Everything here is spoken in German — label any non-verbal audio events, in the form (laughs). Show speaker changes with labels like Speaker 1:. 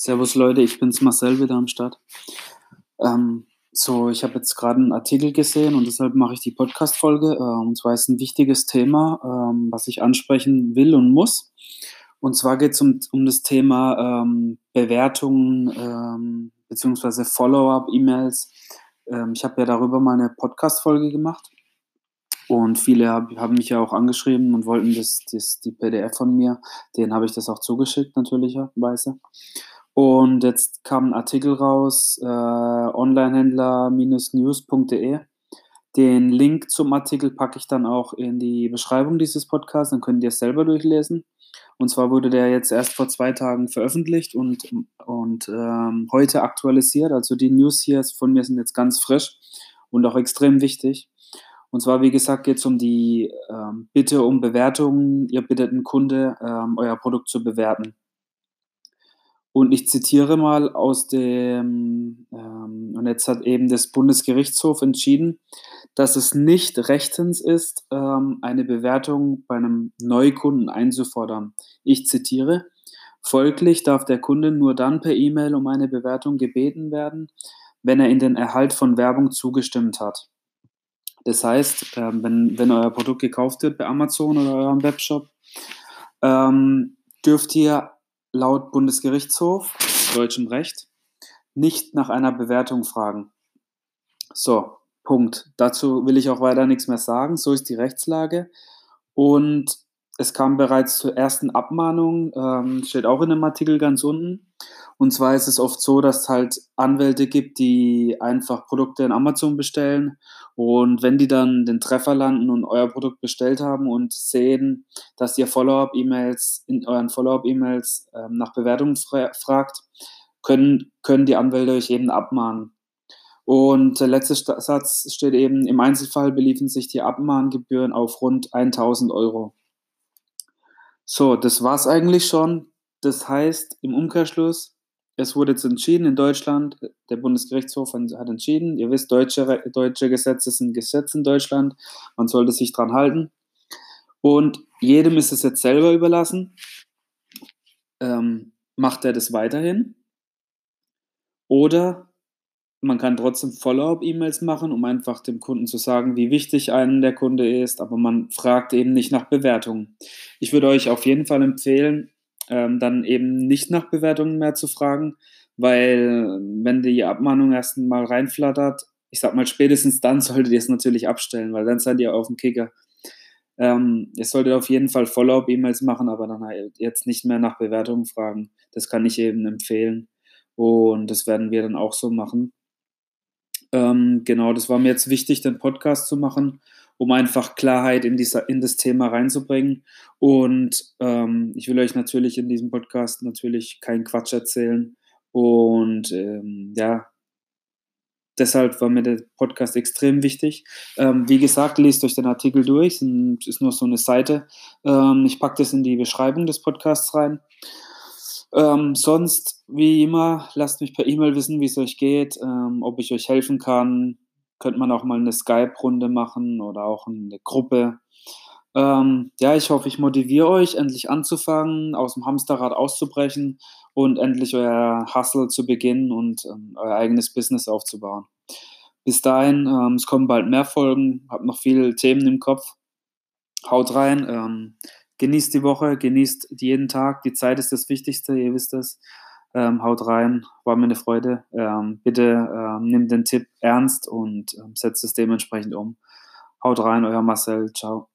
Speaker 1: Servus Leute, ich bin's Marcel wieder am Start. Ähm, so, ich habe jetzt gerade einen Artikel gesehen und deshalb mache ich die Podcast-Folge. Äh, und zwar ist ein wichtiges Thema, ähm, was ich ansprechen will und muss. Und zwar geht es um, um das Thema ähm, Bewertungen ähm, bzw. Follow-up-E-Mails. Ähm, ich habe ja darüber mal eine Podcast-Folge gemacht. Und viele hab, haben mich ja auch angeschrieben und wollten das, das, die PDF von mir. Denen habe ich das auch zugeschickt, natürlicherweise. Und jetzt kam ein Artikel raus, äh, onlinehändler-news.de. Den Link zum Artikel packe ich dann auch in die Beschreibung dieses Podcasts, dann könnt ihr es selber durchlesen. Und zwar wurde der jetzt erst vor zwei Tagen veröffentlicht und, und ähm, heute aktualisiert. Also die News hier von mir sind jetzt ganz frisch und auch extrem wichtig. Und zwar, wie gesagt, geht es um die ähm, Bitte um Bewertungen. Ihr bittet einen Kunde, ähm, euer Produkt zu bewerten. Und ich zitiere mal aus dem, ähm, und jetzt hat eben das Bundesgerichtshof entschieden, dass es nicht rechtens ist, ähm, eine Bewertung bei einem Neukunden einzufordern. Ich zitiere, folglich darf der Kunde nur dann per E-Mail um eine Bewertung gebeten werden, wenn er in den Erhalt von Werbung zugestimmt hat. Das heißt, äh, wenn, wenn euer Produkt gekauft wird bei Amazon oder eurem Webshop, ähm, dürft ihr laut Bundesgerichtshof, deutschem Recht, nicht nach einer Bewertung fragen. So, Punkt. Dazu will ich auch weiter nichts mehr sagen. So ist die Rechtslage. Und es kam bereits zur ersten Abmahnung, ähm, steht auch in dem Artikel ganz unten. Und zwar ist es oft so, dass es halt Anwälte gibt, die einfach Produkte in Amazon bestellen. Und wenn die dann den Treffer landen und euer Produkt bestellt haben und sehen, dass ihr Follow-up-E-Mails in euren Follow-up-E-Mails ähm, nach Bewertungen fra fragt, können, können die Anwälte euch eben abmahnen. Und der letzte Satz steht eben, im Einzelfall beliefen sich die Abmahngebühren auf rund 1000 Euro. So, das war's eigentlich schon. Das heißt, im Umkehrschluss, es wurde jetzt entschieden in Deutschland, der Bundesgerichtshof hat entschieden, ihr wisst, deutsche, deutsche Gesetze sind Gesetze in Deutschland, man sollte sich dran halten. Und jedem ist es jetzt selber überlassen. Ähm, macht er das weiterhin? Oder man kann trotzdem Follow-up-E-Mails machen, um einfach dem Kunden zu sagen, wie wichtig einem der Kunde ist, aber man fragt eben nicht nach Bewertungen. Ich würde euch auf jeden Fall empfehlen, ähm, dann eben nicht nach Bewertungen mehr zu fragen, weil wenn die Abmahnung erst mal reinflattert, ich sag mal, spätestens dann (laughs) solltet ihr es natürlich abstellen, weil dann seid ihr auf dem Kicker. Ähm, ihr solltet auf jeden Fall Follow-up-E-Mails machen, aber dann halt jetzt nicht mehr nach Bewertungen fragen. Das kann ich eben empfehlen. Und das werden wir dann auch so machen. Ähm, genau, das war mir jetzt wichtig, den Podcast zu machen, um einfach Klarheit in, dieser, in das Thema reinzubringen. Und ähm, ich will euch natürlich in diesem Podcast natürlich keinen Quatsch erzählen. Und ähm, ja, deshalb war mir der Podcast extrem wichtig. Ähm, wie gesagt, lest euch den Artikel durch. Es ist nur so eine Seite. Ähm, ich packe das in die Beschreibung des Podcasts rein. Ähm, sonst, wie immer, lasst mich per E-Mail wissen, wie es euch geht, ähm, ob ich euch helfen kann. Könnte man auch mal eine Skype-Runde machen oder auch eine Gruppe. Ähm, ja, ich hoffe, ich motiviere euch, endlich anzufangen, aus dem Hamsterrad auszubrechen und endlich euer Hustle zu beginnen und ähm, euer eigenes Business aufzubauen. Bis dahin, ähm, es kommen bald mehr Folgen, habt noch viele Themen im Kopf. Haut rein. Genießt die Woche, genießt jeden Tag. Die Zeit ist das Wichtigste, ihr wisst es. Ähm, haut rein, war mir eine Freude. Ähm, bitte ähm, nimmt den Tipp ernst und ähm, setzt es dementsprechend um. Haut rein, euer Marcel. Ciao.